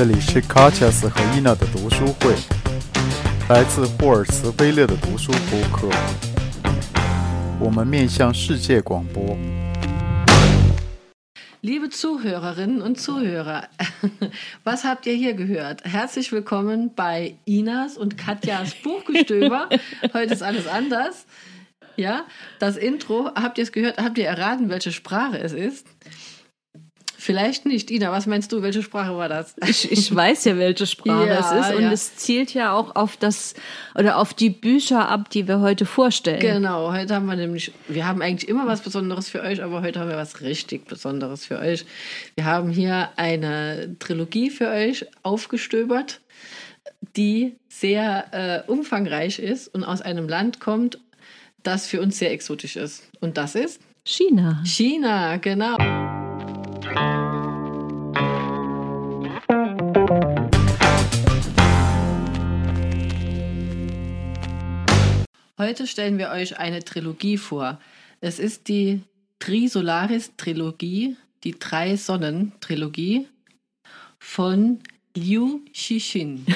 这里是卡恰斯和伊娜的读书会，来自霍尔茨威勒的读书播客。我们面向世界广播。 Liebe Zuhörerinnen und Zuhörer, was habt ihr hier gehört? Herzlich willkommen bei Inas und Katjas Buchgestöber. Heute ist alles anders. Ja, das Intro, habt ihr es gehört? Habt ihr erraten, welche Sprache es ist? Vielleicht nicht. Ina, was meinst du? Welche Sprache war das? Ich, ich weiß ja, welche Sprache Ja, es ist. Und ja. es zielt ja auch auf das oder auf die Bücher ab, die wir heute vorstellen. Genau, heute haben wir nämlich, wir haben eigentlich immer was Besonderes für euch, aber heute haben wir was richtig Besonderes für euch. Wir haben hier eine Trilogie für euch aufgestöbert, die sehr äh, umfangreich ist und aus einem Land kommt, das für uns sehr exotisch ist. Und das ist China. China, genau. Heute stellen wir euch eine Trilogie vor. Es ist die Trisolaris-Trilogie, die Drei-Sonnen-Trilogie von Liu Xixin.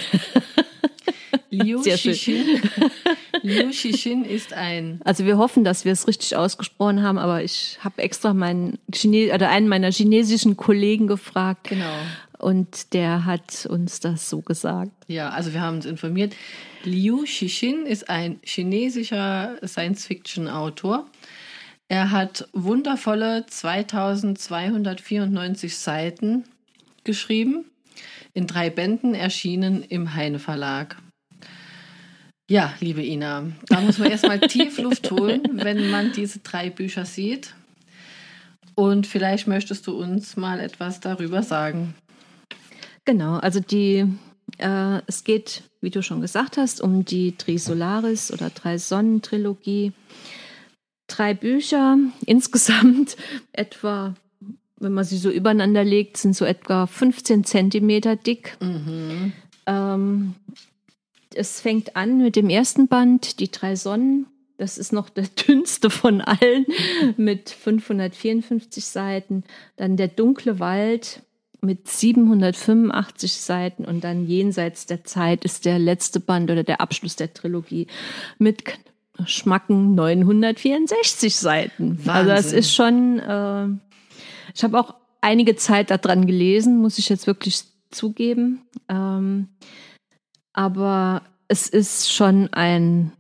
Liu. Xixin. Liu Xixin ist ein Also wir hoffen, dass wir es richtig ausgesprochen haben, aber ich habe extra meinen Chine oder einen meiner chinesischen Kollegen gefragt. Genau. Und der hat uns das so gesagt. Ja, also wir haben uns informiert. Liu Xixin ist ein chinesischer Science-Fiction-Autor. Er hat wundervolle 2294 Seiten geschrieben, in drei Bänden erschienen im Heine Verlag. Ja, liebe Ina, da muss man erstmal tief Luft holen, wenn man diese drei Bücher sieht. Und vielleicht möchtest du uns mal etwas darüber sagen. Genau, also die, äh, es geht, wie du schon gesagt hast, um die Trisolaris oder Drei-Sonnen-Trilogie. Drei Bücher, insgesamt etwa, wenn man sie so übereinander legt, sind so etwa 15 Zentimeter dick. Mhm. Ähm, es fängt an mit dem ersten Band, die drei Sonnen. Das ist noch der dünnste von allen mit 554 Seiten. Dann der dunkle Wald mit 785 Seiten und dann jenseits der Zeit ist der letzte Band oder der Abschluss der Trilogie mit schmacken 964 Seiten. Also das Wahnsinn. ist schon, äh, ich habe auch einige Zeit daran gelesen, muss ich jetzt wirklich zugeben. Ähm, aber es ist schon ein,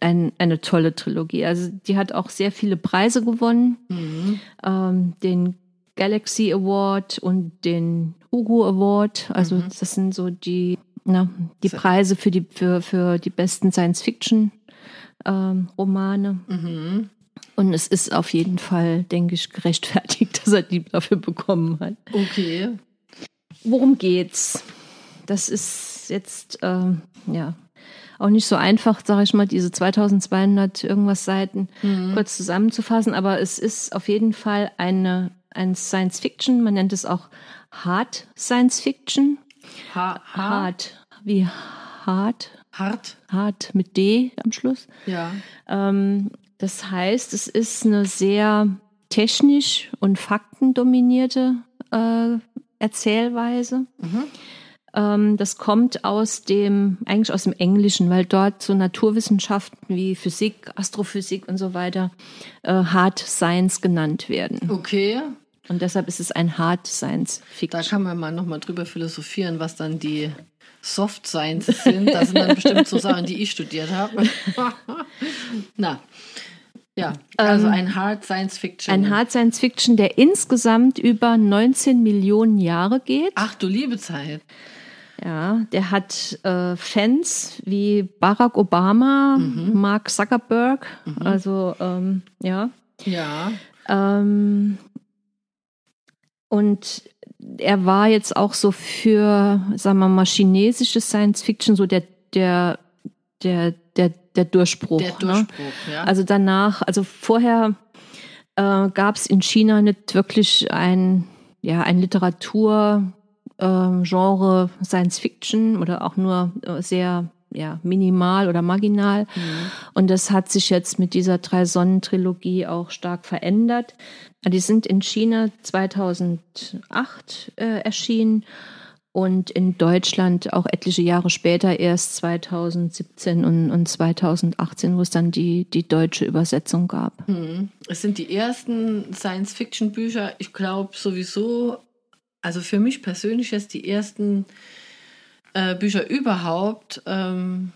ein, eine tolle Trilogie. Also die hat auch sehr viele Preise gewonnen. Mhm. Ähm, den Galaxy Award und den Hugo Award. Also Mhm. das sind so die, na, die Preise für die, für, für die besten Science-Fiction. Ähm. Mhm. Und es ist auf jeden Fall, denke ich, gerechtfertigt, dass er die dafür bekommen hat. Okay. Worum geht's? Das ist jetzt ähm, ja auch nicht so einfach, sage ich mal, diese 2200 irgendwas Seiten Mhm. kurz zusammenzufassen, aber es ist auf jeden Fall eine ein Science Fiction, man nennt es auch Hard Science Fiction. Ha ha Hard, wie hart, hart. hart mit D am Schluss. Ja. Ähm, das heißt, es ist eine sehr technisch und faktendominierte äh, Erzählweise. Mhm. Ähm, das kommt aus dem, eigentlich aus dem Englischen, weil dort so Naturwissenschaften wie Physik, Astrophysik und so weiter äh, Hard Science genannt werden. Okay. Und deshalb ist es ein Hard Science Da Fiction. kann man mal nochmal drüber philosophieren, was dann die Soft Sciences sind. Das sind dann bestimmt so Sachen, die ich studiert habe. Na. Ja, also Ähm, ein Hard Science Fiction. Ein Hard Science Fiction, der insgesamt über 19 Millionen Jahre geht. Ach du liebe Zeit. Ja, der hat äh, Fans wie Barack Obama, Mark Zuckerberg. Also ähm, ja. Ja. Ähm, und er war jetzt auch so für, sagen wir mal, chinesische Science Fiction so der der der der, der Durchbruch. Der Ne? Durchbruch, ja. Also danach, also vorher äh, gab es in China nicht wirklich ein, ja, ein Literatur, ähm, Genre Science Fiction oder auch nur äh, sehr ja, minimal oder marginal. Und das hat sich jetzt mit dieser Drei-Sonnen-Trilogie auch stark verändert. Die sind in China 2008 äh, erschienen und in Deutschland auch etliche Jahre später, erst 2017 und, und 2018, wo es dann die, die deutsche Übersetzung gab. Hm. Es sind die ersten Science-Fiction-Bücher, ich glaube sowieso, also für mich persönlich jetzt die ersten äh, Bücher überhaupt, ähm,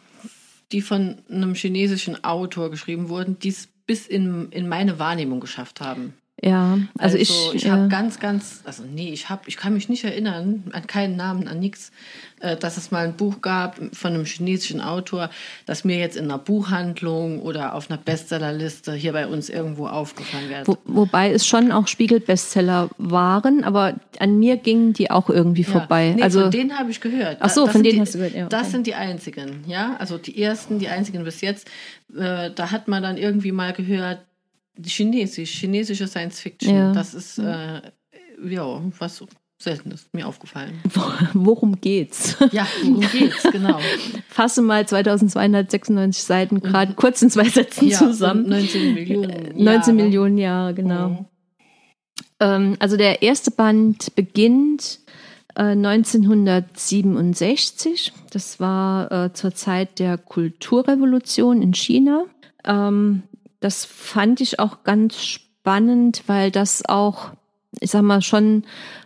die von einem chinesischen Autor geschrieben wurden, die es bis in, in meine Wahrnehmung geschafft haben. Ja, also, Also, ich, ich habe ganz, ganz, also nee, ich habe, ich kann mich nicht erinnern an keinen Namen, an nichts, äh, dass es mal ein Buch gab von einem chinesischen Autor, das mir jetzt in einer Buchhandlung oder auf einer Bestsellerliste hier bei uns irgendwo aufgefallen wäre. wo, wobei es schon auch Spiegel-Bestseller waren, aber an mir gingen die auch irgendwie Ja. vorbei. Nee, also von denen habe ich gehört. Ach so, Das von denen die, hast du gehört, ja, Das okay. sind die einzigen, ja. Also die ersten, die einzigen bis jetzt. Äh, da hat man dann irgendwie mal gehört, Chinesisch, chinesische Science Fiction. Ja. Das ist äh, ja was Seltenes, mir aufgefallen. worum geht's? Ja, worum geht's, genau. Fasse mal 2296 Seiten gerade kurz in zwei Sätzen Ja, zusammen. und 19 Millionen. 19 Jahre. Millionen Jahre, genau. Mhm. Ähm, also der erste Band beginnt äh, 1967. Das war äh, zur Zeit der Kulturrevolution in China. Ähm, das fand ich auch ganz spannend, weil das auch, ich sag mal, schon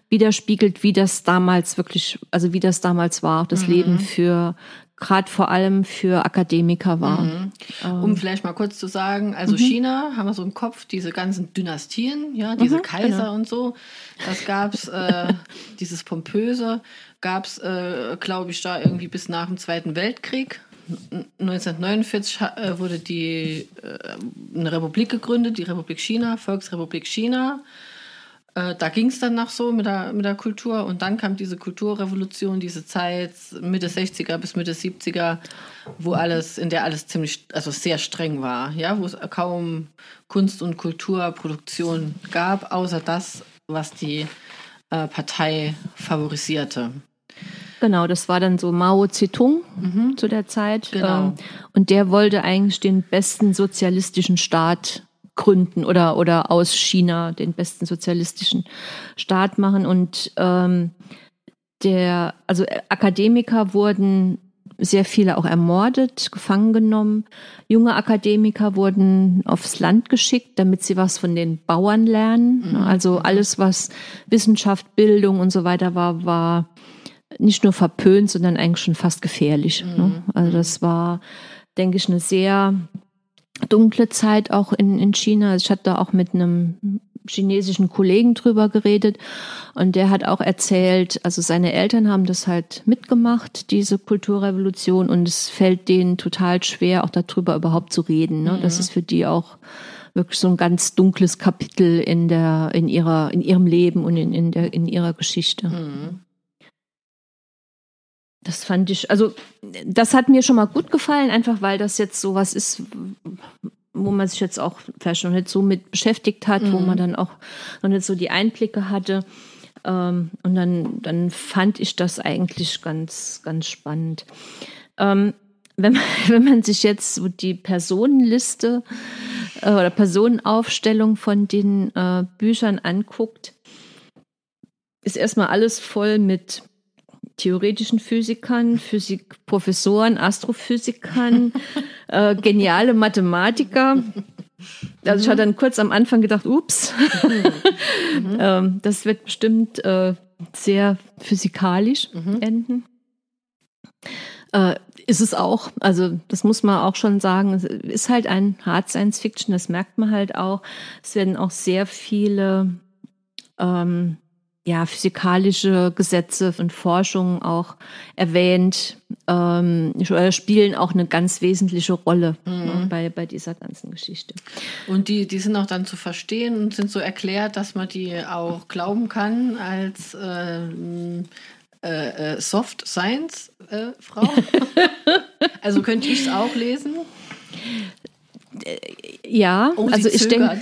widerspiegelt, wie das damals wirklich, also wie das damals war, auch das Leben für, gerade vor allem für Akademiker war. Mhm. Ähm. Um vielleicht mal kurz zu sagen, also Mhm. China haben wir so im Kopf, diese ganzen Dynastien, ja, diese Mhm, Kaiser genau. und so. Das gab's, äh, dieses Pompöse gab's, äh, glaube ich, da irgendwie bis nach dem Zweiten Weltkrieg. N- 1949 ha- äh, wurde die äh, eine Republik gegründet, die Republik China, Volksrepublik China. Äh, da ging es dann nach so mit der, mit der Kultur und dann kam diese Kulturrevolution, diese Zeit Mitte 60er bis Mitte 70er, wo alles, in der alles ziemlich, also sehr streng war, ja, wo es kaum Kunst- und Kulturproduktion gab, außer das, was die Partei favorisierte. Genau, das war dann so Mao Zedong zu der Zeit. Genau. Ähm, Und der wollte eigentlich den besten sozialistischen Staat gründen oder, oder aus China den besten sozialistischen Staat machen. Und ähm, der, also äh, Akademiker wurden sehr viele auch ermordet, gefangen genommen. Junge Akademiker wurden aufs Land geschickt, damit sie was von den Bauern lernen. Also alles, was Wissenschaft, Bildung und so weiter war, war nicht nur verpönt, sondern eigentlich schon fast gefährlich. Ne? Also das war, denke ich, eine sehr dunkle Zeit auch in, in China. Also Ich hatte da auch mit einem chinesischen Kollegen drüber geredet und der hat auch erzählt, also seine Eltern haben das halt mitgemacht, diese Kulturrevolution und es fällt denen total schwer, auch darüber überhaupt zu reden. Ne? Das ist für die auch wirklich so ein ganz dunkles Kapitel in der, in ihrer, in ihrem Leben und in, in der, in ihrer Geschichte. Mhm. Das fand ich, also das hat mir schon mal gut gefallen, einfach weil das jetzt so was ist, wo man sich jetzt auch vielleicht noch nicht so mit beschäftigt hat, wo man dann auch noch nicht so die Einblicke hatte. Ähm, und dann, dann fand ich das eigentlich ganz, ganz spannend. Ähm, wenn, man, wenn man sich jetzt so die Personenliste äh, oder Personenaufstellung von den äh, Büchern anguckt, ist erstmal alles voll mit theoretischen Physikern, Physikprofessoren, Astrophysikern, äh, geniale Mathematiker. Also ich hatte dann kurz am Anfang gedacht, ups, ähm, das wird bestimmt äh, sehr physikalisch enden. Äh, ist es auch, also das muss man auch schon sagen, es ist halt ein Hard Science Fiction, das merkt man halt auch. Es werden auch sehr viele ähm, ja, physikalische Gesetze und Forschung auch erwähnt, ähm, äh, spielen auch eine ganz wesentliche Rolle ne, bei, bei dieser ganzen Geschichte. Und die, die sind auch dann zu verstehen und sind so erklärt, dass man die auch glauben kann als äh, äh, äh, Soft Science äh, Frau. also könnte ich es auch lesen. Ja, Oh, also ich denke.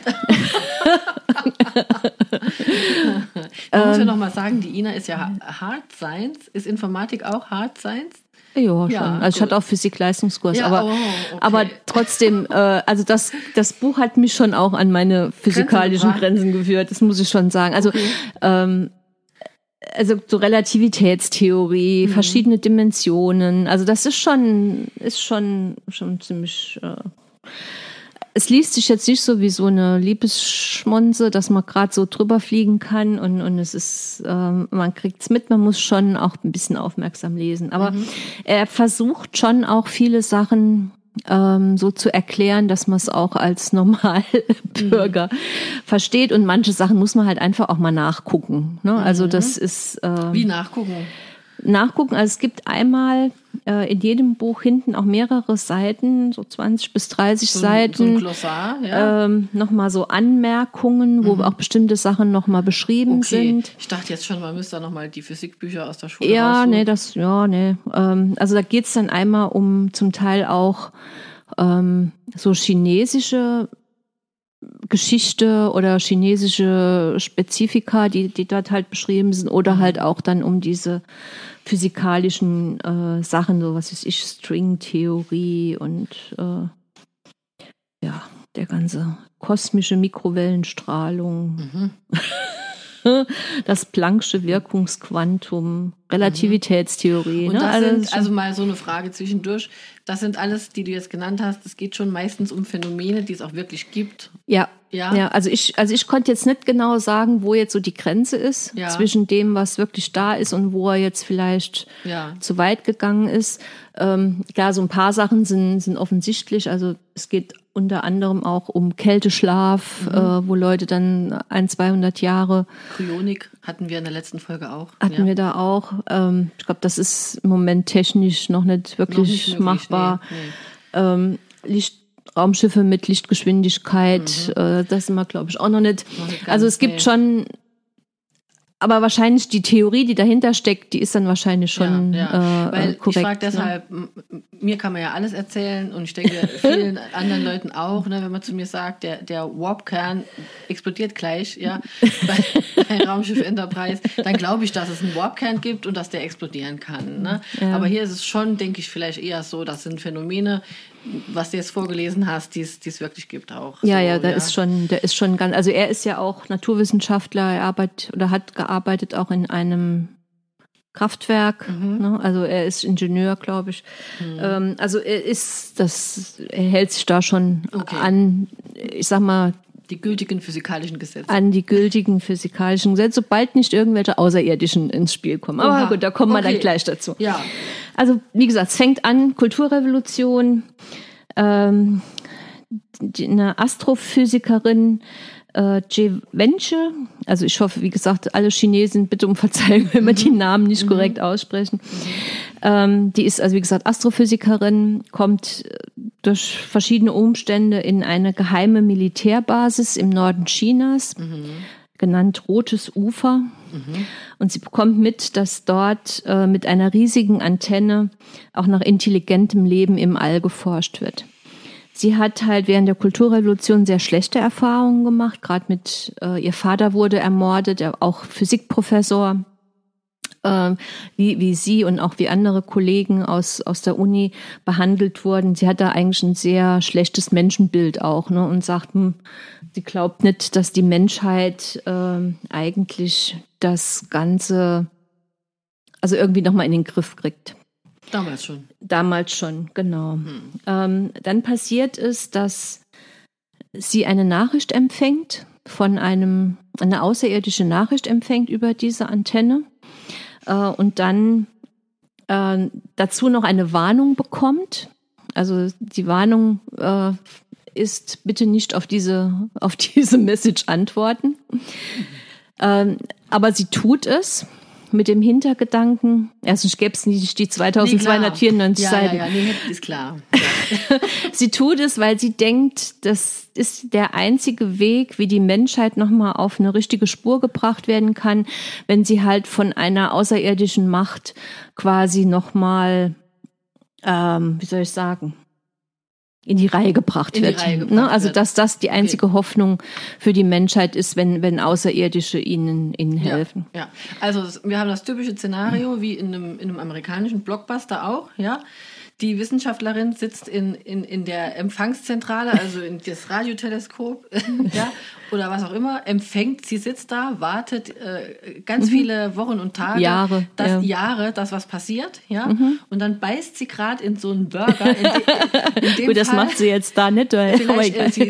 Man muss ja noch mal sagen, die Ina ist ja Hard Science. Ist Informatik auch Hard Science? ja, schon. Also ich hatte auch Physik-Leistungskurs, Ja, aber, oh, okay. aber trotzdem, äh, also das, das Buch hat mich schon auch an meine physikalischen gebracht. Grenzen geführt, das muss ich schon sagen. Also ähm, also so Relativitätstheorie, mhm. verschiedene Dimensionen. Also das ist schon, ist schon, schon ziemlich. Äh, es liest sich jetzt nicht so wie so eine Liebesschmonze, dass man gerade so drüber fliegen kann und, und es ist, äh, man kriegt's mit, man muss schon auch ein bisschen aufmerksam lesen. Aber mhm. er versucht schon auch viele Sachen ähm, so zu erklären, dass man es auch als Normalbürger mhm. versteht. Und manche Sachen muss man halt einfach auch mal nachgucken. Ne? Also mhm. das ist. Äh, Wie nachgucken? Nachgucken. Also es gibt einmal äh, in jedem Buch hinten auch mehrere Seiten, so 20 bis 30 so, Seiten. So ein Glossar, ja. Ähm, nochmal so Anmerkungen, wo mhm. auch bestimmte Sachen nochmal beschrieben okay. sind. Ich dachte jetzt schon, man müsste da nochmal die Physikbücher aus der Schule Ja, raussuchen. nee, das, ja, nee. Ähm, also da geht's dann einmal um zum Teil auch ähm, so chinesische Geschichte oder chinesische Spezifika, die, die dort halt beschrieben sind, oder mhm. halt auch dann um diese physikalischen äh, Sachen, so was weiß ich, Stringtheorie und äh, ja, der ganze kosmische Mikrowellenstrahlung. Mhm. das Planck'sche Wirkungsquantum, Relativitätstheorie. Und ne? das ne? sind, also mal so eine Frage zwischendurch. Das sind alles, die du jetzt genannt hast. Es geht schon meistens um Phänomene, die es auch wirklich gibt. Ja. Ja. ja, also ich, also ich konnte jetzt nicht genau sagen, wo jetzt so die Grenze ist ja. zwischen dem, was wirklich da ist und wo er jetzt vielleicht ja. zu weit gegangen ist. Ähm, klar, so ein paar Sachen sind, sind offensichtlich. Also es geht unter anderem auch um Kälteschlaf, mhm. äh, wo Leute dann ein, 200 Jahre. Kryonik hatten wir in der letzten Folge auch. Hatten ja. wir da auch. Ähm, ich glaube, das ist im Moment technisch noch nicht wirklich noch nicht machbar. Nee, nee. Ähm, Licht, Raumschiffe mit Lichtgeschwindigkeit, mhm. äh, das sind wir, glaube ich, auch noch nicht. Noch also es gibt schon aber wahrscheinlich die Theorie, die dahinter steckt, die ist dann wahrscheinlich schon ja, ja. Äh, Weil korrekt. Ich frage deshalb, ne? mir kann man ja alles erzählen und ich denke vielen anderen Leuten auch, ne, wenn man zu mir sagt, der, der Warp-Kern explodiert gleich, ja, bei, bei Raumschiff Enterprise, dann glaube ich, dass es einen Warp-Kern gibt und dass der explodieren kann. Ne? Ja. Aber hier ist es schon, denke ich, vielleicht eher so, das sind Phänomene, was du jetzt vorgelesen hast, die es wirklich gibt auch. Ja, so, ja, da ja. ist schon, der ist schon ganz, also er ist ja auch Naturwissenschaftler, er arbeitet oder hat gearbeitet auch in einem Kraftwerk, mhm. ne? also er ist Ingenieur, glaube ich. Mhm. Ähm, also er ist, das, er hält sich da schon okay. an, ich sag mal, die gültigen physikalischen Gesetze. An die gültigen physikalischen Gesetze, sobald nicht irgendwelche Außerirdischen ins Spiel kommen. Aber Oha. gut, da kommen okay. wir dann gleich dazu. Ja. Also, wie gesagt, es fängt an, Kulturrevolution, ähm, die, eine Astrophysikerin, äh, Wenche, also ich hoffe, wie gesagt, alle Chinesen bitte um Verzeihung, wenn wir mhm. die Namen nicht mhm. korrekt aussprechen. Mhm. Ähm, die ist also, wie gesagt, Astrophysikerin, kommt äh, durch verschiedene Umstände in eine geheime Militärbasis im Norden Chinas, mhm. genannt Rotes Ufer. Mhm. Und sie bekommt mit, dass dort äh, mit einer riesigen Antenne auch nach intelligentem Leben im All geforscht wird. Sie hat halt während der Kulturrevolution sehr schlechte Erfahrungen gemacht. Gerade mit äh, ihr Vater wurde ermordet, er auch Physikprofessor, äh, wie, wie sie und auch wie andere Kollegen aus, aus der Uni behandelt wurden. Sie hat da eigentlich ein sehr schlechtes Menschenbild auch ne, und sagt, hm, sie glaubt nicht, dass die Menschheit äh, eigentlich das Ganze also irgendwie nochmal in den Griff kriegt. Damals schon. Damals schon, genau. Hm. Ähm, dann passiert es, dass sie eine Nachricht empfängt von einem, eine außerirdische Nachricht empfängt über diese Antenne äh, und dann äh, dazu noch eine Warnung bekommt. Also die Warnung äh, ist bitte nicht auf diese, auf diese Message antworten. Ähm, aber sie tut es mit dem Hintergedanken, erstens gäbe es nicht die 2294 nee, ja, Seiten. Ja, ja, nee, ist klar. Ja. sie tut es, weil sie denkt, das ist der einzige Weg, wie die Menschheit nochmal auf eine richtige Spur gebracht werden kann, wenn sie halt von einer außerirdischen Macht quasi nochmal, ähm, wie soll ich sagen, in die Reihe gebracht in wird. Reihe gebracht ne? Also dass das die einzige okay. Hoffnung für die Menschheit ist, wenn, wenn Außerirdische ihnen, ihnen helfen. Ja, ja. also wir haben das typische Szenario wie in einem, in einem amerikanischen Blockbuster auch, ja. Die Wissenschaftlerin sitzt in, in, in der Empfangszentrale, also in das Radioteleskop, ja, oder was auch immer, empfängt, sie sitzt da, wartet äh, ganz mhm. viele Wochen und Tage, Jahre, dass ja. Jahre, dass was passiert, ja, mhm. und dann beißt sie gerade in so einen Burger. In, de, in dem Gut, das Fall, macht sie jetzt da nicht, weil vielleicht äh, sie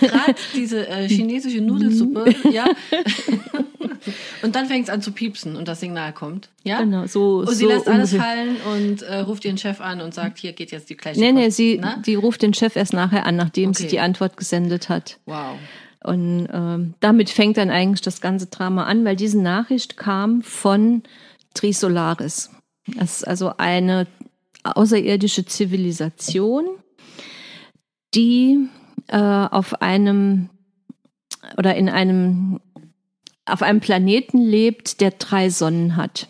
gerade diese äh, chinesische Nudelsuppe, ja, und dann fängt es an zu piepsen und das Signal kommt. Ja? Genau, so. Und sie so lässt alles fallen und äh, ruft ihren Chef an und sagt, hier geht jetzt die gleiche Nee, Post. nee, sie, die ruft den Chef erst nachher an, nachdem okay. sie die Antwort gesendet hat. Wow. Und ähm, damit fängt dann eigentlich das ganze Drama an, weil diese Nachricht kam von Trisolaris. Das ist also eine außerirdische Zivilisation, die äh, auf einem oder in einem auf einem Planeten lebt, der drei Sonnen hat.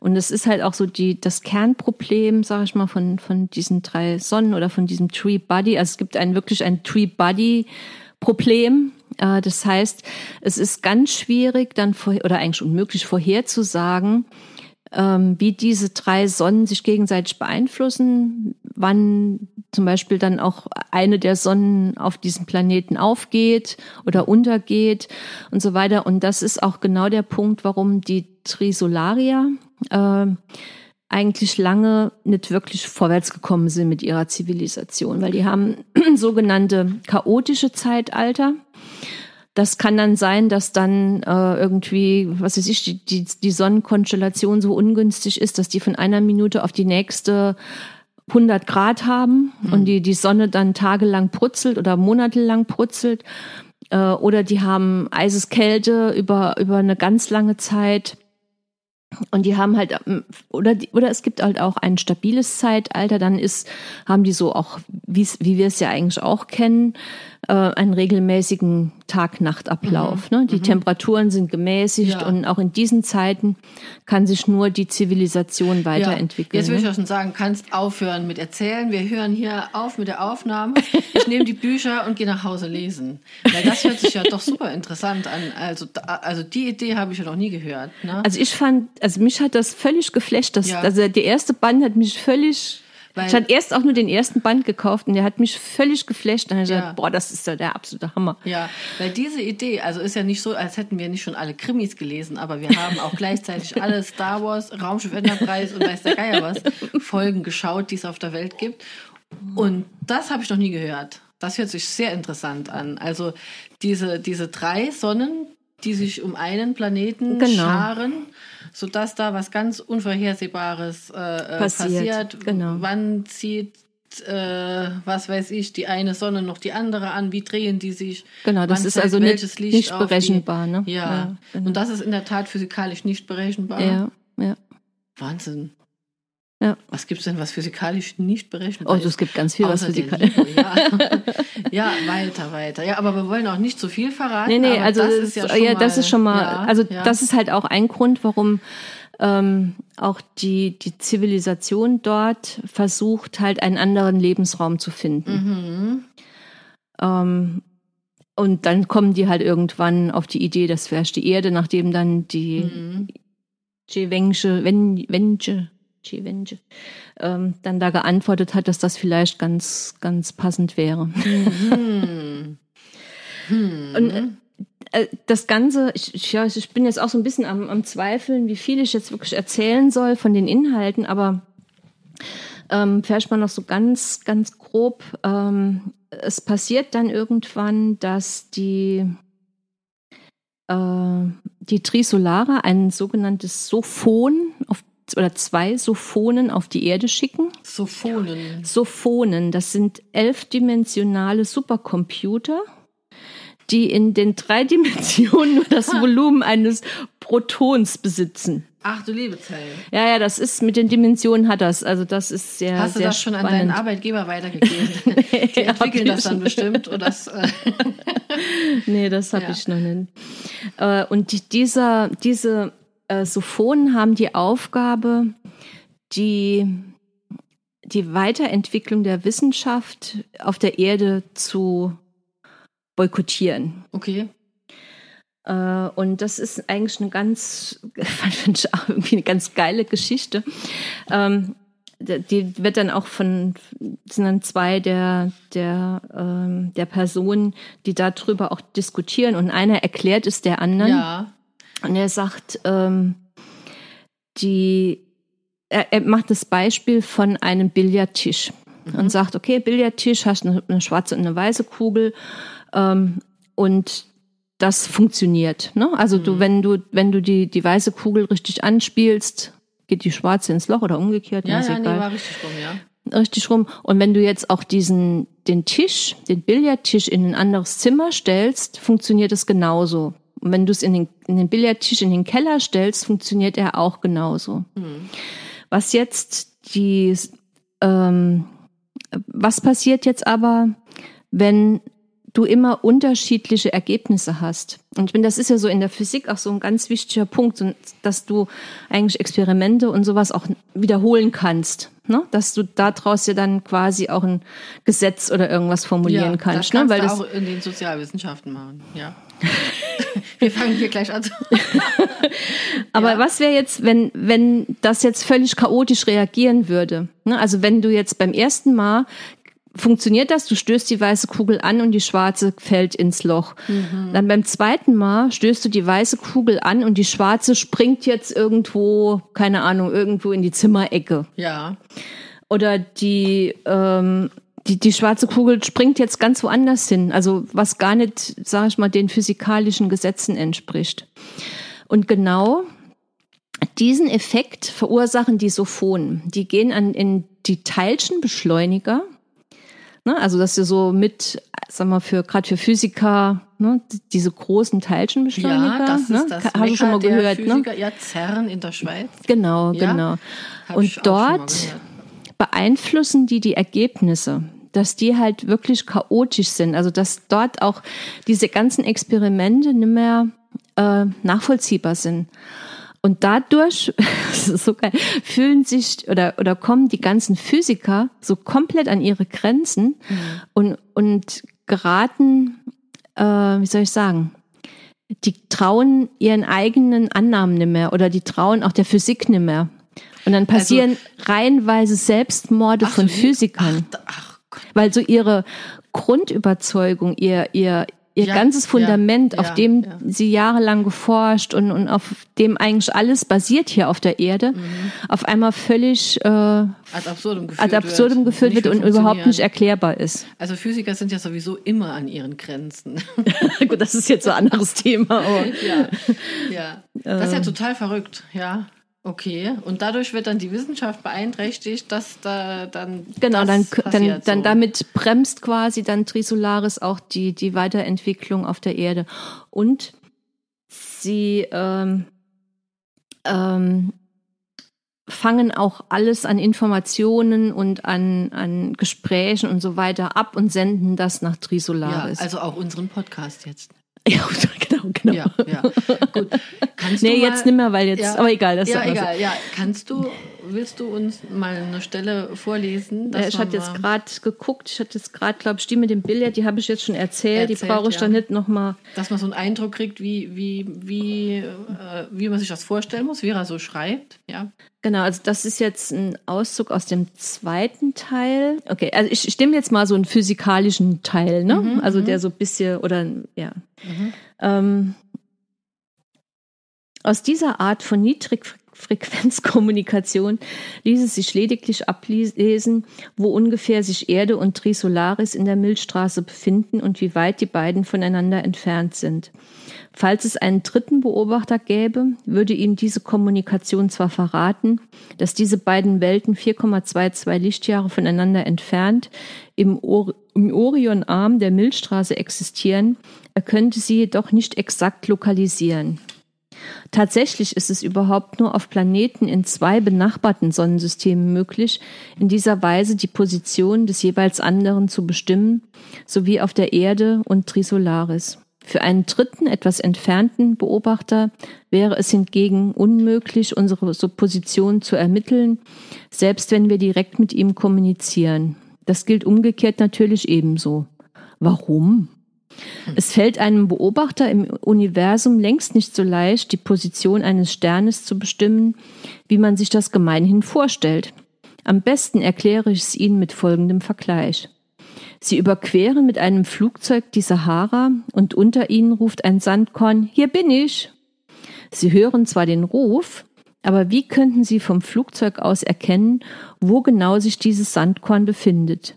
Und es ist halt auch so die, das Kernproblem, sage ich mal, von, von diesen drei Sonnen oder von diesem Tree Body. Also es gibt ein wirklich ein Tree Body Problem. Äh, das heißt, es ist ganz schwierig dann vor, oder eigentlich unmöglich vorherzusagen, ähm, wie diese drei Sonnen sich gegenseitig beeinflussen, wann zum Beispiel dann auch eine der Sonnen auf diesem Planeten aufgeht oder untergeht und so weiter. Und das ist auch genau der Punkt, warum die Trisolaria äh, eigentlich lange nicht wirklich vorwärts gekommen sind mit ihrer Zivilisation, weil die haben sogenannte chaotische Zeitalter. Das kann dann sein, dass dann äh, irgendwie, was weiß ich, die, die, die Sonnenkonstellation so ungünstig ist, dass die von einer Minute auf die nächste 100 Grad haben mhm. und die, die Sonne dann tagelang brutzelt oder monatelang brutzelt. Äh, oder die haben Eiseskälte über, über eine ganz lange Zeit. Und die haben halt, ähm, oder, oder es gibt halt auch ein stabiles Zeitalter, dann ist, haben die so auch, wie wir es ja eigentlich auch kennen, äh, einen regelmäßigen Tag-Nacht-Ablauf. Mhm. Ne? Die mhm. Temperaturen sind gemäßigt ja. und auch in diesen Zeiten kann sich nur die Zivilisation weiterentwickeln. Ja. Jetzt würde ich ne? auch schon sagen, kannst aufhören mit Erzählen. Wir hören hier auf mit der Aufnahme. Ich nehme die Bücher und gehe nach Hause lesen. Weil das hört sich ja doch super interessant an. Also, also die Idee habe ich ja noch nie gehört. Ne? Also ich fand, also mich hat das völlig geflasht. Das, ja. Also der erste Band hat mich völlig weil ich hatte erst auch nur den ersten Band gekauft und der hat mich völlig geflasht. Und ich ja. gesagt, boah, das ist ja der absolute Hammer. Ja, weil diese Idee, also ist ja nicht so, als hätten wir nicht schon alle Krimis gelesen, aber wir haben auch gleichzeitig alle Star Wars, Raumschiff Enterprise und weiß der Geier was Folgen geschaut, die es auf der Welt gibt. Und das habe ich noch nie gehört. Das hört sich sehr interessant an. Also diese, diese drei Sonnen, die sich um einen Planeten genau. scharen sodass da was ganz Unvorhersehbares äh, äh, passiert. passiert. Genau. Wann zieht äh, was weiß ich, die eine Sonne noch die andere an, wie drehen die sich? Genau, das ist also nicht, nicht berechenbar. Ne? Ja, ja genau. und das ist in der Tat physikalisch nicht berechenbar. Ja, ja. Wahnsinn. Ja. Was gibt es denn, was physikalisch nicht berechnet Oh, es gibt ganz viel, was physikalisch. Ja. ja, weiter, weiter. Ja, aber wir wollen auch nicht zu viel verraten. Nee, nee, also das, ist ja, schon ja, das mal, ist schon mal, ja, also das ist halt auch ein Grund, warum ähm, auch die, die Zivilisation dort versucht, halt einen anderen Lebensraum zu finden. Mhm. Ähm, und dann kommen die halt irgendwann auf die Idee, das wäre die Erde, nachdem dann die mhm. Jewengsche, Wenge, Chivenge, ähm, dann da geantwortet hat, dass das vielleicht ganz, ganz passend wäre. Mhm. Und äh, äh, das Ganze, ich, ja, ich bin jetzt auch so ein bisschen am, am Zweifeln, wie viel ich jetzt wirklich erzählen soll von den Inhalten, aber ähm, vielleicht mal noch so ganz, ganz grob. Ähm, es passiert dann irgendwann, dass die äh, die Trisolara ein sogenanntes Sophon auf oder zwei Sophonen auf die Erde schicken. Sophonen. Sophonen, das sind elfdimensionale Supercomputer, die in den drei Dimensionen nur das Volumen eines Protons besitzen. Ach du liebe Zeit. Ja, ja, das ist mit den Dimensionen hat das. Also das ist sehr Hast du sehr das schon spannend. an deinen Arbeitgeber weitergegeben? Die entwickeln das dann bestimmt oder das, äh Nee, das habe ja. ich noch nicht. Äh, und die, dieser diese äh, Sophonen haben die Aufgabe, die, die Weiterentwicklung der Wissenschaft auf der Erde zu boykottieren. Okay. Äh, und das ist eigentlich eine ganz, finde ich irgendwie eine ganz geile Geschichte. Ähm, die wird dann auch von, sind dann zwei der, der, ähm, der Personen, die darüber auch diskutieren und einer erklärt es der anderen. Ja. Und er sagt, ähm, die, er, er macht das Beispiel von einem Billardtisch mhm. und sagt, okay, Billardtisch, hast eine, eine schwarze und eine weiße Kugel ähm, und das funktioniert. Ne? Also mhm. du, wenn du, wenn du die, die weiße Kugel richtig anspielst, geht die schwarze ins Loch oder umgekehrt. Ja, ja, nee, war richtig rum, ja. Richtig rum. Und wenn du jetzt auch diesen, den Tisch, den Billardtisch in ein anderes Zimmer stellst, funktioniert es genauso. Und wenn du es in den, in den Billardtisch in den Keller stellst, funktioniert er auch genauso. Mhm. Was jetzt die, ähm, was passiert jetzt aber, wenn du immer unterschiedliche Ergebnisse hast. Und ich finde, das ist ja so in der Physik auch so ein ganz wichtiger Punkt, dass du eigentlich Experimente und sowas auch wiederholen kannst. Ne? Dass du daraus ja dann quasi auch ein Gesetz oder irgendwas formulieren ja, kannst. Das kannst ne? Weil du das auch in den Sozialwissenschaften machen, ja. Wir fangen hier gleich an. Aber ja. was wäre jetzt, wenn, wenn das jetzt völlig chaotisch reagieren würde? Ne? Also wenn du jetzt beim ersten Mal funktioniert das, du stößt die weiße Kugel an und die schwarze fällt ins Loch. Mhm. Dann beim zweiten Mal stößt du die weiße Kugel an und die schwarze springt jetzt irgendwo, keine Ahnung, irgendwo in die Zimmerecke. Ja. Oder die, ähm, die, die schwarze Kugel springt jetzt ganz woanders hin, also was gar nicht, sag ich mal, den physikalischen Gesetzen entspricht. Und genau diesen Effekt verursachen die Sophonen. Die gehen an, in die Teilchenbeschleuniger Ne? Also dass du so mit, sag mal, für gerade für Physiker, ne, diese großen Teilchenbeschleuniger. Ja, das ne? ist das Hast du schon mal gehört, ne? Physiker, ne? Ja, CERN in der Schweiz. Genau, ja? genau. Und dort beeinflussen die die Ergebnisse dass die halt wirklich chaotisch sind. Also dass dort auch diese ganzen Experimente nicht mehr äh, nachvollziehbar sind. Und dadurch, so geil, fühlen sich oder, oder kommen die ganzen Physiker so komplett an ihre Grenzen mhm. und, und geraten, äh, wie soll ich sagen, die trauen ihren eigenen Annahmen nicht mehr oder die trauen auch der Physik nicht mehr. Und dann passieren also, reihenweise Selbstmorde von Physikern. Ach, ach weil so ihre Grundüberzeugung, ihr, ihr, ihr ja, ganzes Fundament, ja, auf dem ja. sie jahrelang geforscht und, und auf dem eigentlich alles basiert hier auf der Erde, mhm. auf einmal völlig äh, ad absurdum geführt ad absurdum wird, geführt wird und überhaupt nicht erklärbar ist. Also Physiker sind ja sowieso immer an ihren Grenzen. Gut, das ist jetzt so ein anderes Thema. ja, ja. Das ist ja total verrückt, ja. Okay, und dadurch wird dann die Wissenschaft beeinträchtigt, dass da dann. Genau, dann, dann, dann so. damit bremst quasi dann Trisolaris auch die, die Weiterentwicklung auf der Erde. Und sie ähm, ähm, fangen auch alles an Informationen und an, an Gesprächen und so weiter ab und senden das nach Trisolaris. Ja, also auch unseren Podcast jetzt. Ja, genau, genau. Ja, ja. Gut. Kannst nee, jetzt nicht mehr, weil jetzt, ja, aber egal. Das ja, egal, ja. Kannst du, willst du uns mal eine Stelle vorlesen? Ja, ich hatte jetzt gerade geguckt, ich hatte jetzt gerade, glaube ich, die mit dem Billard, die habe ich jetzt schon erzählt, erzählt die brauche ich ja. dann nicht nochmal. Dass man so einen Eindruck kriegt, wie, wie, wie, äh, wie man sich das vorstellen muss, wie er so schreibt, ja. Genau, also das ist jetzt ein Auszug aus dem zweiten Teil. Okay, also ich stimme jetzt mal so einen physikalischen Teil, ne? Mhm, also der mhm. so ein bisschen, oder ja. Mhm. Ähm, aus dieser Art von Niedrigfrequenzkommunikation ließ es sich lediglich ablesen, wo ungefähr sich Erde und Trisolaris in der Milchstraße befinden und wie weit die beiden voneinander entfernt sind. Falls es einen dritten Beobachter gäbe, würde ihm diese Kommunikation zwar verraten, dass diese beiden Welten 4,22 Lichtjahre voneinander entfernt im, Or im Orionarm der Milchstraße existieren, er könnte sie jedoch nicht exakt lokalisieren. Tatsächlich ist es überhaupt nur auf Planeten in zwei benachbarten Sonnensystemen möglich, in dieser Weise die Position des jeweils anderen zu bestimmen, sowie auf der Erde und Trisolaris. Für einen dritten, etwas entfernten Beobachter wäre es hingegen unmöglich, unsere Supposition zu ermitteln, selbst wenn wir direkt mit ihm kommunizieren. Das gilt umgekehrt natürlich ebenso. Warum? Es fällt einem Beobachter im Universum längst nicht so leicht, die Position eines Sternes zu bestimmen, wie man sich das gemeinhin vorstellt. Am besten erkläre ich es Ihnen mit folgendem Vergleich. Sie überqueren mit einem Flugzeug die Sahara und unter ihnen ruft ein Sandkorn, hier bin ich. Sie hören zwar den Ruf, aber wie könnten Sie vom Flugzeug aus erkennen, wo genau sich dieses Sandkorn befindet?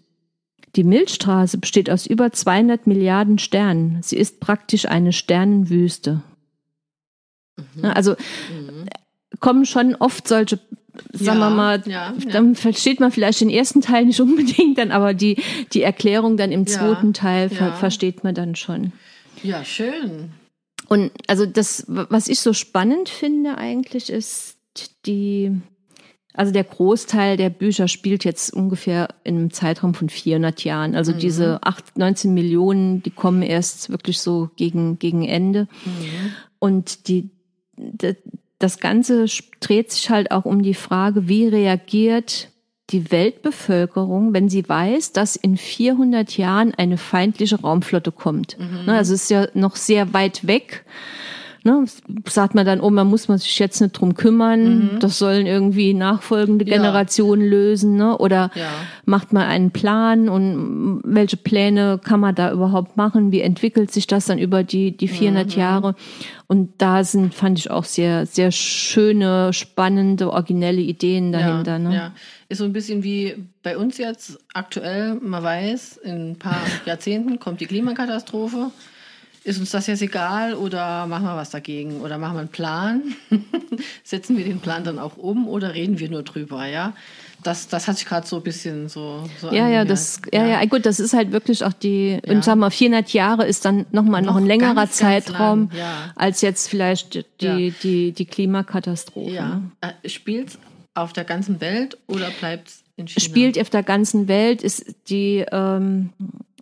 Die Milchstraße besteht aus über 200 Milliarden Sternen. Sie ist praktisch eine Sternenwüste. Mhm. Also mhm. kommen schon oft solche, sagen ja, wir mal, ja, ja. dann versteht man vielleicht den ersten Teil nicht unbedingt, dann aber die, die Erklärung dann im zweiten Teil ver versteht man dann schon. Ja, schön. Und also das, was ich so spannend finde eigentlich, ist die, also der Großteil der Bücher spielt jetzt ungefähr in einem Zeitraum von 400 Jahren. Also mhm. diese 8, 19 Millionen, die kommen erst wirklich so gegen, gegen Ende. Mhm. Und die, das Ganze dreht sich halt auch um die Frage, wie reagiert die Weltbevölkerung, wenn sie weiß, dass in 400 Jahren eine feindliche Raumflotte kommt. Mhm. Also es ist ja noch sehr weit weg. Ne, sagt man dann, oh, man muss man sich jetzt nicht drum kümmern, mhm. das sollen irgendwie nachfolgende Generationen ja. lösen, ne? Oder ja. macht man einen Plan und welche Pläne kann man da überhaupt machen? Wie entwickelt sich das dann über die, die 400 mhm. Jahre? Und da sind, fand ich auch sehr, sehr schöne, spannende, originelle Ideen dahinter. Ja, ne? ja. Ist so ein bisschen wie bei uns jetzt aktuell, man weiß, in ein paar Jahrzehnten kommt die Klimakatastrophe ist uns das jetzt egal oder machen wir was dagegen oder machen wir einen Plan? Setzen wir den Plan dann auch um oder reden wir nur drüber, ja? Das, das hat sich gerade so ein bisschen so. so ja, ja, das, ja, ja, gut, das ist halt wirklich auch die, ja. und sagen wir, 400 Jahre ist dann nochmal noch, noch ein längerer ganz, Zeitraum ganz ja. als jetzt vielleicht die, ja. die, die Klimakatastrophe. Ja. Äh, Spielt auf der ganzen Welt oder bleibt in China? Spielt auf der ganzen Welt, ist die, ähm,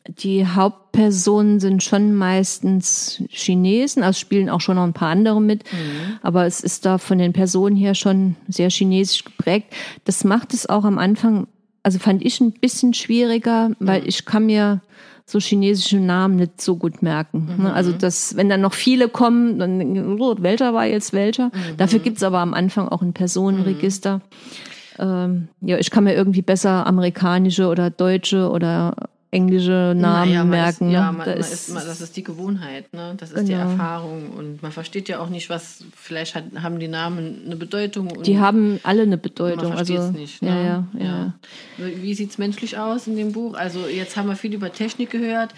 die Hauptpersonen sind schon meistens Chinesen, also spielen auch schon noch ein paar andere mit, mhm. aber es ist da von den Personen her schon sehr chinesisch geprägt. Das macht es auch am Anfang, also fand ich ein bisschen schwieriger, weil mhm. ich kann mir so chinesische Namen nicht so gut merken. Mhm. Also das, wenn dann noch viele kommen, dann oh, welcher war jetzt welcher. Mhm. Dafür gibt's aber am Anfang auch ein Personenregister. Mhm. Ähm, ja, ich kann mir irgendwie besser amerikanische oder deutsche oder englische Namen naja, merken. Ist, ja, man, das, ist, man, das ist die Gewohnheit, ne? das ist genau. die Erfahrung und man versteht ja auch nicht, was, vielleicht hat, haben die Namen eine Bedeutung. die haben alle eine Bedeutung. Man versteht also, es nicht. Ne? Ja, ja, ja. Wie sieht es menschlich aus in dem Buch? Also jetzt haben wir viel über Technik gehört.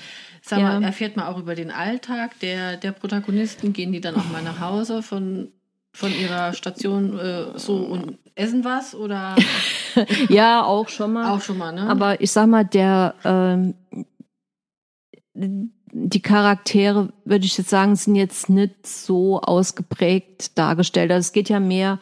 Mal, erfährt man auch über den Alltag der, der Protagonisten? Gehen die dann auch mal nach Hause von von ihrer Station äh, so und essen was oder? ja, auch schon mal. Auch schon mal, ne? Aber ich sag mal, der ähm, die Charaktere, würde ich jetzt sagen, sind jetzt nicht so ausgeprägt dargestellt. Also es geht ja mehr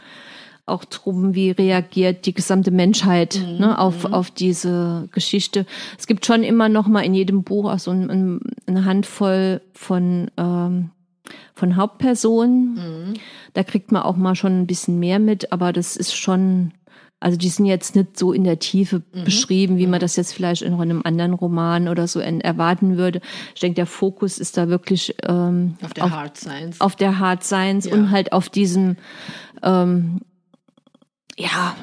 auch drum, wie reagiert die gesamte Menschheit mhm. ne, auf, mhm. auf diese Geschichte. Es gibt schon immer noch mal in jedem Buch auch so ein, eine Handvoll von ähm, von Hauptpersonen. Mhm. Da kriegt man auch mal schon ein bisschen mehr mit, aber das ist schon, also die sind jetzt nicht so in der Tiefe mhm. beschrieben, wie man mhm. das jetzt vielleicht in einem anderen Roman oder so erwarten würde. Ich denke, der Fokus ist da wirklich ähm, auf der auf, Hard Science. Auf der Hard Science ja. und halt auf diesem, ähm, ja,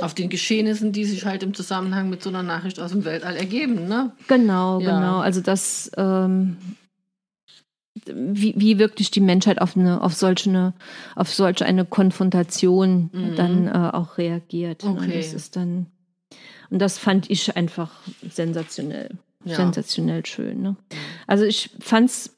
auf den Geschehnissen, die sich halt im Zusammenhang mit so einer Nachricht aus dem Weltall ergeben, ne? Genau, ja. genau. Also das ähm, wie, wie wirklich die Menschheit auf eine, auf solche eine, auf solche eine Konfrontation mhm. dann äh, auch reagiert. Okay. Das ist dann, und das fand ich einfach sensationell. Ja. Sensationell schön. Ne? Also ich fand's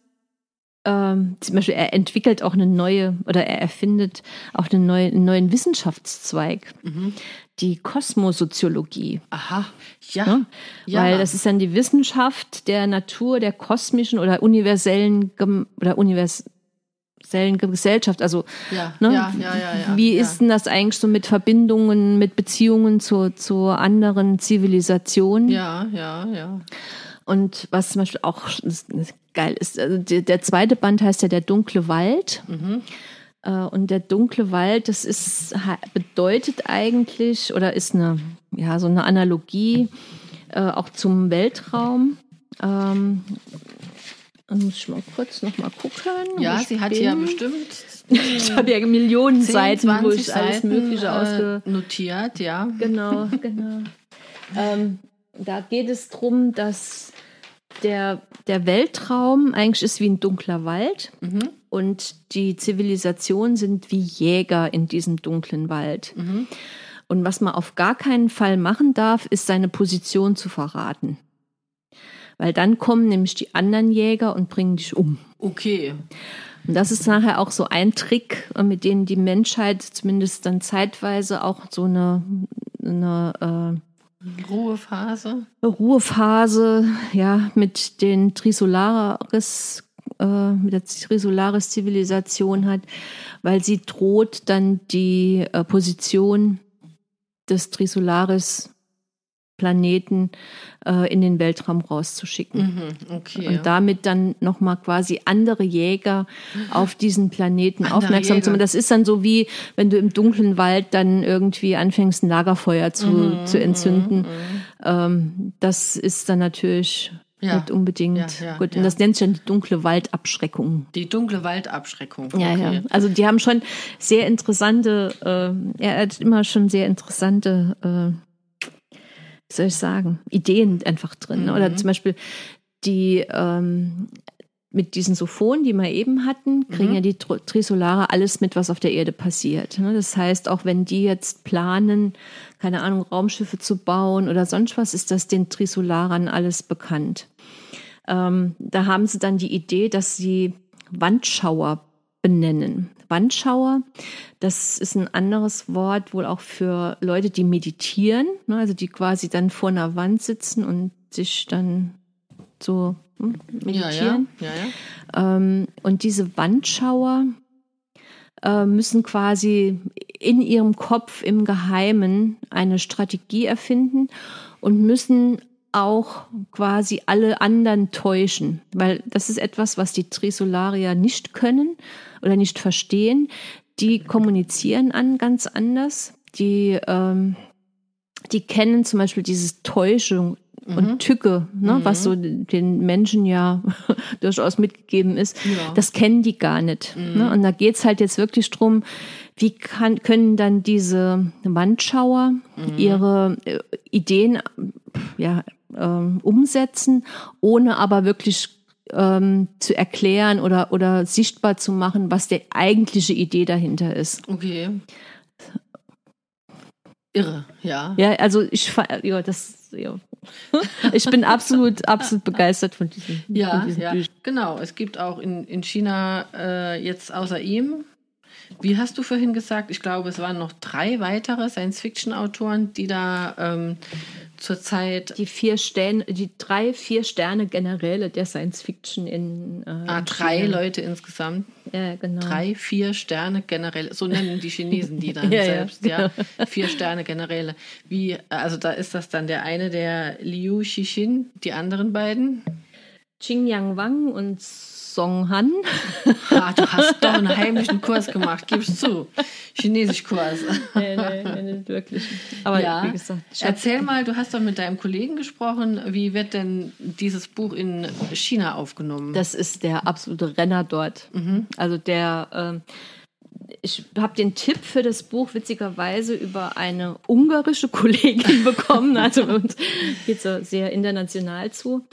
ähm, zum Beispiel, er entwickelt auch eine neue oder er erfindet auch eine neue, einen neuen Wissenschaftszweig, mhm. die Kosmosoziologie. Aha, ja. ja. ja. Weil das ist dann die Wissenschaft der Natur, der kosmischen oder universellen oder universellen Gesellschaft. Also, ja, ne, ja, ja, ja, wie ist denn das eigentlich so mit Verbindungen, mit Beziehungen zu, zu anderen Zivilisationen? Ja, ja, ja. Und was zum Beispiel auch geil ist, also der, zweite Band heißt ja Der dunkle Wald. Mhm. Äh, und der dunkle Wald, das ist, bedeutet eigentlich oder ist eine, ja, so eine Analogie äh, auch zum Weltraum. Ähm, Dann muss ich mal kurz noch mal gucken. Ja, sie hat ja bestimmt Ich habe ja Millionen 10, Seiten, 20 wo ich alles Seiten, Mögliche ausge... äh, notiert, ja. Genau, genau. ähm, da geht es darum, dass der, der Weltraum eigentlich ist wie ein dunkler Wald Mhm. und die Zivilisationen sind wie Jäger in diesem dunklen Wald. Mhm. Und was man auf gar keinen Fall machen darf, ist seine Position zu verraten. Weil dann kommen nämlich die anderen Jäger und bringen dich um. Okay. Und das ist nachher auch so ein Trick, äh, mit dem die Menschheit zumindest dann zeitweise auch so eine, eine äh, Ruhephase, ja, mit den Trisolaris, äh, mit der Trisolaris-Zivilisation hat, weil sie droht, dann die äh, Position des Trisolaris Planeten äh, in den Weltraum rauszuschicken. Mhm, okay. Und damit dann nochmal quasi andere Jäger auf diesen Planeten Andere aufmerksam zu Jäger. machen. Das ist dann so wie, wenn du im dunklen Wald dann irgendwie anfängst, ein Lagerfeuer zu, Mhm, zu entzünden. Ähm, das ist dann natürlich Ja. nicht unbedingt Ja, ja, gut. ja. Und das nennt sich dann die dunkle Waldabschreckung. Die dunkle Waldabschreckung. Ja, okay. ja. Also die haben schon sehr interessante, äh, er hat immer schon sehr interessante, äh, wie soll ich sagen, Ideen einfach drin. Mhm. Oder zum Beispiel die ähm, mit diesen Sophonen, die wir eben hatten, kriegen Mhm. ja die Tr- Trisolare alles mit, was auf der Erde passiert. ne? Das heißt, auch wenn die jetzt planen, keine Ahnung, Raumschiffe zu bauen oder sonst was, ist das den Trisolarern alles bekannt. Ähm, da haben sie dann die Idee, dass sie Wandschauer benennen. Wandschauer, das ist ein anderes Wort wohl auch für Leute, die meditieren, ne, also die quasi dann vor einer Wand sitzen und sich dann so hm, Ja, ja. meditieren. ja, ja. Ähm, und diese Wandschauer äh, müssen quasi in ihrem Kopf im Geheimen eine Strategie erfinden und müssen auch quasi alle anderen täuschen, weil das ist etwas, was die Trisolarier nicht können oder nicht verstehen. Die kommunizieren an ganz anders. Die, ähm, die kennen zum Beispiel dieses Täuschung und Tücke, ne, was so den Menschen ja durchaus mitgegeben ist. Ja. Das kennen die gar nicht. Ne? Und da geht's halt jetzt wirklich drum, wie kann, können dann diese Wandschauer ihre äh, Ideen ja, ähm, umsetzen, ohne aber wirklich ähm, zu erklären oder, oder sichtbar zu machen, was die eigentliche Idee dahinter ist. Okay. Irre, ja. Ja, also ich ja, das ja. Ich bin absolut, absolut begeistert von diesen, Ja, von diesen ja, Büchern. genau. Es gibt auch in, in China äh, jetzt außer ihm, wie hast du vorhin gesagt, ich glaube, es waren noch drei weitere Science-Fiction-Autoren, die da ähm, zurzeit Die vier Sterne, die drei, vier Sterne Generäle der Science Fiction in, äh, ah, drei China. Leute insgesamt, Ja, genau. drei, vier Sterne generell, so nennen die Chinesen die dann Ja, ja, selbst, ja, vier Sterne Generäle. Wie, also da ist das dann der eine, der Liu Xixin, die anderen beiden. Qing Yang Wang und Song Han. Ah, du hast doch einen heimlichen Kurs gemacht, gibst zu. Chinesischkurs. nee, nee, nee, wirklich. Aber ja. wie gesagt, Erzähl mal, du hast doch mit deinem Kollegen gesprochen. Wie wird denn dieses Buch in China aufgenommen? das ist der absolute Renner dort. Also der, ähm, ich habe den Tipp für das Buch witzigerweise über eine ungarische Kollegin bekommen. Also uns geht so sehr international zu.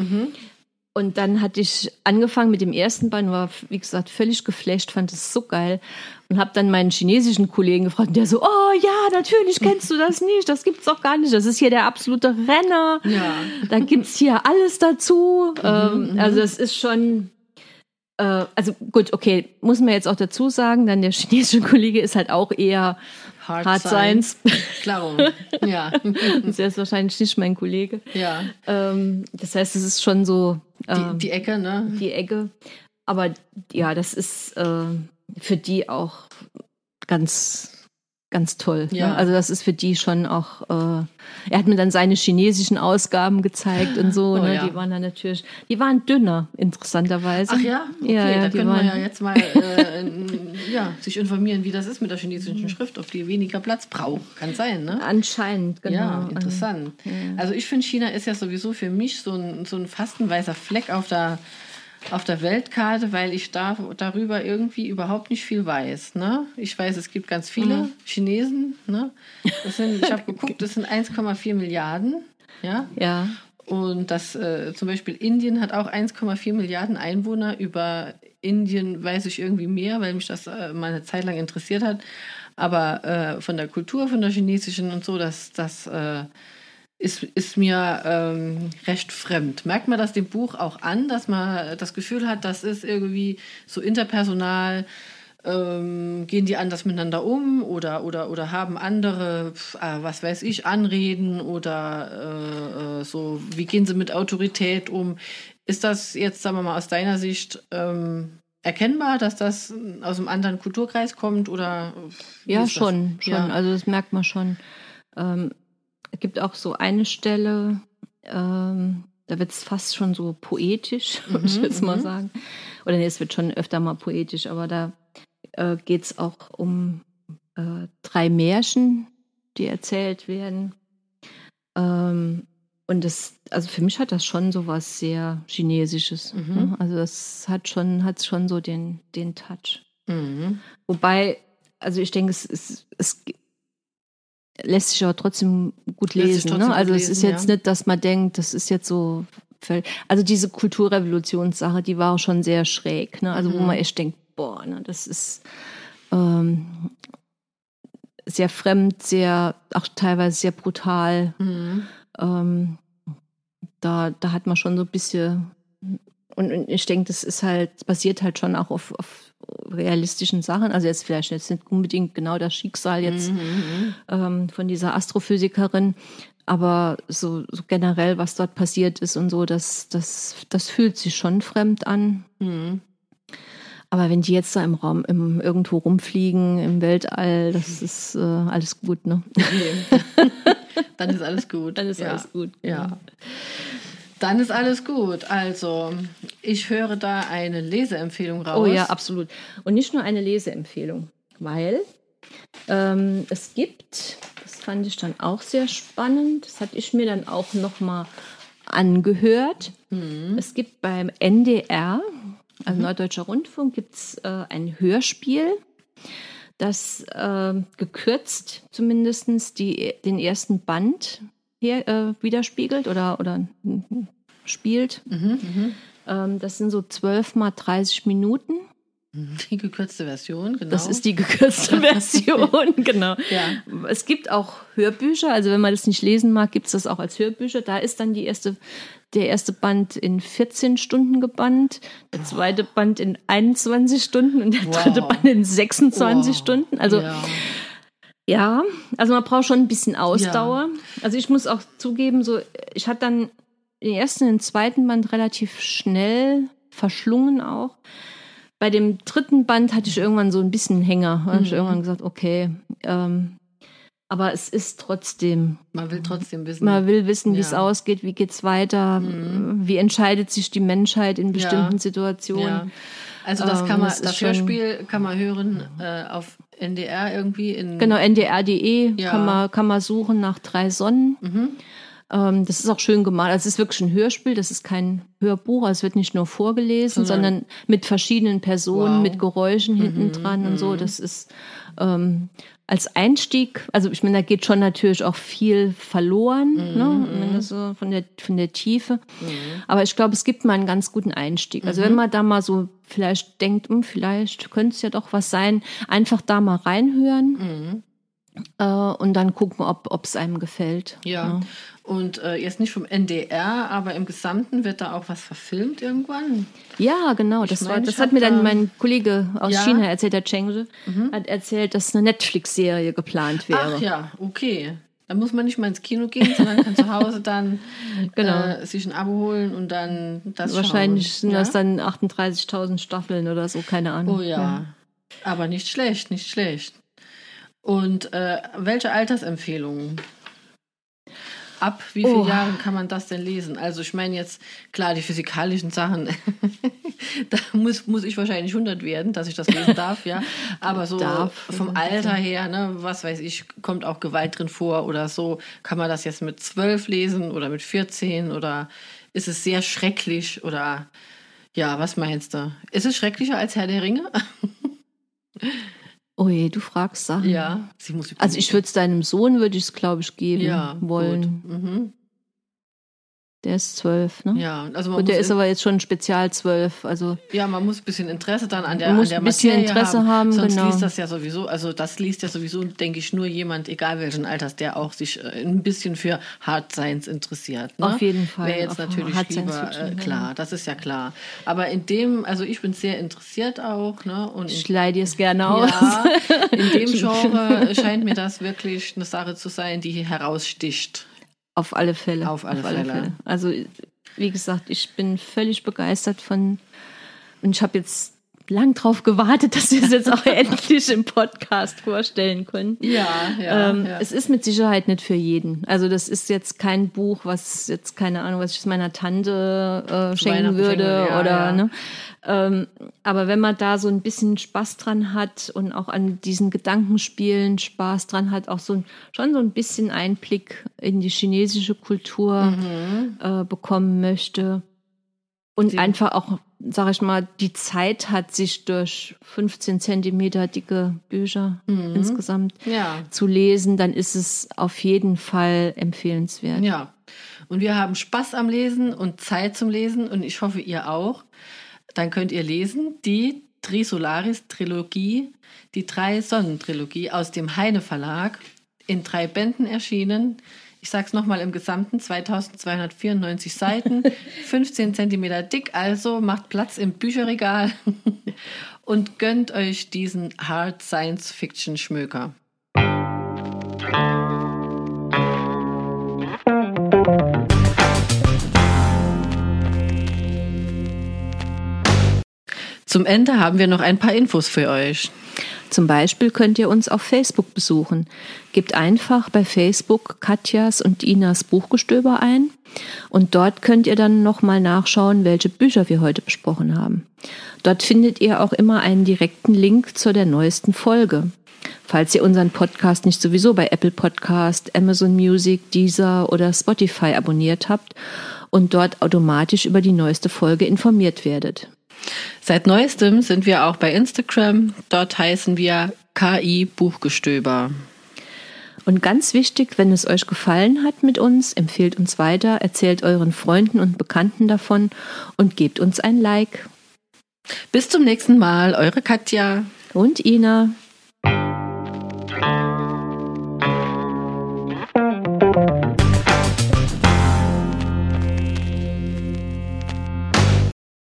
Und dann hatte ich angefangen mit dem ersten Band, war, wie gesagt, völlig geflasht, fand es so geil. Und habe dann meinen chinesischen Kollegen gefragt, der so, oh ja, natürlich kennst du das nicht, das gibt's doch gar nicht. Das ist hier der absolute Renner. Ja. Da gibt's hier alles dazu. ähm, also das ist schon, äh, also gut, okay, muss man jetzt auch dazu sagen, dann der chinesische Kollege ist halt auch eher Hard, Hard Science. Klaro. Ja. das ist wahrscheinlich nicht mein Kollege. ja. Ähm, das heißt, es ist schon so Die, ähm, die Ecke, ne? die Ecke. Aber ja, das ist äh, für die auch ganz, ganz toll. Ja. Ne? Also das ist für die schon auch, äh, er hat mir dann seine chinesischen Ausgaben gezeigt und so. Oh, ne? ja. Die waren dann natürlich, die waren dünner, interessanterweise. Ach ja? Okay, ja, ja da können wir waren, ja jetzt mal äh, ja, sich informieren, wie das ist mit der chinesischen Schrift, ob die weniger Platz braucht. Kann sein, ne? Anscheinend, genau. Ja, interessant. Also ich finde, China ist ja sowieso für mich so ein, so ein fast ein weißer Fleck auf der, auf der Weltkarte, weil ich da, darüber irgendwie überhaupt nicht viel weiß. Ne? Ich weiß, es gibt ganz viele Mhm. Chinesen. Ne? Sind, ich habe geguckt, das sind 1,4 Milliarden. Ja? Ja. Und das äh, zum Beispiel Indien hat auch 1,4 Milliarden Einwohner. Über Indien weiß ich irgendwie mehr, weil mich das äh, mal eine Zeit lang interessiert hat. Aber äh, von der Kultur, von der chinesischen und so, das, das äh, ist, ist mir ähm, recht fremd. Merkt man das dem Buch auch an, dass man das Gefühl hat, das ist irgendwie so interpersonal, ähm, gehen die anders miteinander um oder, oder, oder haben andere, äh, was weiß ich, Anreden oder äh, äh, so, wie gehen sie mit Autorität um? Ist das jetzt, sagen wir mal, aus deiner Sicht ähm, erkennbar, dass das aus einem anderen Kulturkreis kommt oder Ja, schon, schon. Ja. Also das merkt man schon. Ähm, es gibt auch so eine Stelle, ähm, da wird es fast schon so poetisch, würde ich Mhm, jetzt mal mhm. sagen. Oder nee, es wird schon öfter mal poetisch, aber da äh, geht es auch um äh, drei Märchen, die erzählt werden. Ähm, und das, also für mich hat das schon so was sehr Chinesisches. Mhm. Ne? Also das hat schon, hat schon so den, den Touch. Mhm. Wobei, also ich denke, es, es, es lässt sich aber trotzdem gut Lässt lesen. trotzdem Ne? Also es ist jetzt ja. nicht, dass man denkt, das ist jetzt so. Also diese Kulturrevolutionssache, die war schon sehr schräg. Ne? Also wo Mhm. man echt denkt, boah, ne, das ist ähm, sehr fremd, sehr, auch teilweise sehr brutal. Mhm. Ähm, da, da hat man schon so ein bisschen. Und, und ich denke, das ist halt, basiert halt schon auch auf, auf realistischen Sachen. Also jetzt vielleicht jetzt nicht unbedingt genau das Schicksal jetzt Mhm. ähm, von dieser Astrophysikerin, aber so, so generell, was dort passiert ist und so, das, das, das fühlt sich schon fremd an. Mhm. Aber wenn die jetzt da im Raum, im, irgendwo rumfliegen, im Weltall, das ist äh, alles gut, ne? Okay. Dann ist alles gut. Dann ist ja. alles gut. Ja. Dann ist alles gut. Also, ich höre da eine Leseempfehlung raus. Oh ja, absolut. Und nicht nur eine Leseempfehlung, weil ähm, es gibt, das fand ich dann auch sehr spannend, das hatte ich mir dann auch nochmal angehört. Es gibt beim NDR, also Norddeutscher Rundfunk, gibt es äh, ein Hörspiel, das äh, gekürzt zumindest die, den ersten Band hier äh, widerspiegelt oder, oder mm, spielt. Mhm, Ähm, das sind so 12 mal 30 Minuten. Die gekürzte Version, genau. Das ist die gekürzte Version, genau. Ja. Es gibt auch Hörbücher, also wenn man das nicht lesen mag, gibt es das auch als Hörbücher. Da ist dann die erste, der erste Band in 14 Stunden gebannt, der zweite Band in 21 Stunden und der Wow. dritte Band in 26 Wow. Stunden. Also ja. Ja, also man braucht schon ein bisschen Ausdauer. Also ich muss auch zugeben, so ich hatte dann den ersten und den zweiten Band relativ schnell verschlungen auch. Bei dem dritten Band hatte ich irgendwann so ein bisschen Hänger. Da habe ich Mhm. irgendwann gesagt, okay, ähm, aber es ist trotzdem, man will trotzdem wissen. man will wissen, wie es Ja. ausgeht, wie geht's weiter, Mhm. wie entscheidet sich die Menschheit in bestimmten Ja. Situationen. Also das Ähm, kann man, das das, schon- Hörspiel kann man hören äh, auf NDR irgendwie in. Genau, ndr.de Ja. kann, man, kann man suchen nach drei Sonnen. Mhm. Ähm, das ist auch schön gemalt. Also es ist wirklich ein Hörspiel, das ist kein Hörbuch. Also es wird nicht nur vorgelesen, Sondern- sondern mit verschiedenen Personen, Wow. mit Geräuschen hinten dran und so. Das ist ähm, als Einstieg, also ich meine, da geht schon natürlich auch viel verloren, ne? wenn das so von der, von der Tiefe. Aber ich glaube, es gibt mal einen ganz guten Einstieg. Also wenn man da mal so vielleicht denkt, hm, vielleicht könnte es ja doch was sein, einfach da mal reinhören Mhm. Äh, und dann gucken, ob es einem gefällt. Ja. Und äh, jetzt nicht vom NDR, aber im Gesamten wird da auch was verfilmt irgendwann. Ja, genau. Ich Das, war, meine, das hat mir dann da- mein Kollege aus Ja? China erzählt, der Chengde, hat erzählt, dass eine Netflix-Serie geplant wäre. Ach ja, okay. Da muss man nicht mal ins Kino gehen, sondern kann zu Hause dann Genau. äh, sich ein Abo holen und dann das Wahrscheinlich schauen. sind ja? das dann 38.000 Staffeln oder so, keine Ahnung. Oh ja. Aber nicht schlecht, nicht schlecht. Und äh, welche Altersempfehlungen? Ab wie vielen Oh. Jahren kann man das denn lesen? Also ich meine jetzt, klar, die physikalischen Sachen, da muss, muss ich wahrscheinlich 100 werden, dass ich das lesen darf, ja. Aber so Darf. vom Alter her, ne, was weiß ich, kommt auch Gewalt drin vor oder so. Kann man das jetzt mit 12 lesen oder mit 14 oder ist es sehr schrecklich oder Ja, was meinst du? Ist es schrecklicher als Herr der Ringe? Oh je, du fragst Sachen. ja. Sie muss Also ich würde es deinem Sohn, würde ich es, glaube ich, geben ja, wollen. Gut. Mhm. Der ist zwölf, ne? Ja, also man Und der ist aber jetzt schon spezial zwölf. Also Ja, man muss ein bisschen Interesse dann an der, Man muss an der ein bisschen Materie Interesse haben, Sonst genau. liest das ja sowieso, also das liest ja sowieso, denke ich, nur jemand, egal welchen Alters, der auch sich äh, ein bisschen für Hard Science interessiert. Ne? Auf jeden Fall, Wäre jetzt natürlich Hard Science lieber, äh, ja. klar, das ist ja klar. Aber in dem, also ich bin sehr interessiert auch, ne? Und ich leih dir es gerne aus. ja, in dem Genre scheint mir das wirklich eine Sache zu sein, die heraussticht. Auf alle Fälle. Auf alle Fälle. Also, wie gesagt, ich bin völlig begeistert von. Und ich habe jetzt lang drauf gewartet, dass wir es jetzt auch endlich im Podcast vorstellen können. Ja, ja, ähm, ja. Es ist mit Sicherheit nicht für jeden. Also das ist jetzt kein Buch, was jetzt keine Ahnung, was ich meiner Tante äh, schenken würde schenken, ja, oder ja. ne. Ähm, aber wenn man da so ein bisschen Spaß dran hat und auch an diesen Gedankenspielen Spaß dran hat, auch so ein, schon so ein bisschen Einblick in die chinesische Kultur Mhm. äh, bekommen möchte und einfach auch, sag ich mal, die Zeit hat, sich durch 15 Zentimeter dicke Bücher Mhm. insgesamt ja. zu lesen, dann ist es auf jeden Fall empfehlenswert. Ja. Und wir haben Spaß am Lesen und Zeit zum Lesen und ich hoffe, ihr auch. Dann könnt ihr lesen die Trisolaris Trilogie, die drei Sonnentrilogie aus dem Heine Verlag, in drei Bänden erschienen. Ich sage es nochmal im Gesamten, 2294 Seiten, 15 Zentimeter dick, also macht Platz im Bücherregal und gönnt euch diesen Hard Science Fiction Schmöker. Zum Ende haben wir noch ein paar Infos für euch. Zum Beispiel könnt ihr uns auf Facebook besuchen. Gebt einfach bei Facebook Katjas und Inas Buchgestöber ein und dort könnt ihr dann nochmal nachschauen, welche Bücher wir heute besprochen haben. Dort findet ihr auch immer einen direkten Link zu der neuesten Folge. Falls ihr unseren Podcast nicht sowieso bei Apple Podcast, Amazon Music, Deezer oder Spotify abonniert habt und dort automatisch über die neueste Folge informiert werdet. Seit neuestem sind wir auch bei Instagram. Dort heißen wir KI Buchgestöber. Und ganz wichtig, wenn es euch gefallen hat mit uns, empfehlt uns weiter, erzählt euren Freunden und Bekannten davon und gebt uns ein Like. Bis zum nächsten Mal, eure Katja und Ina.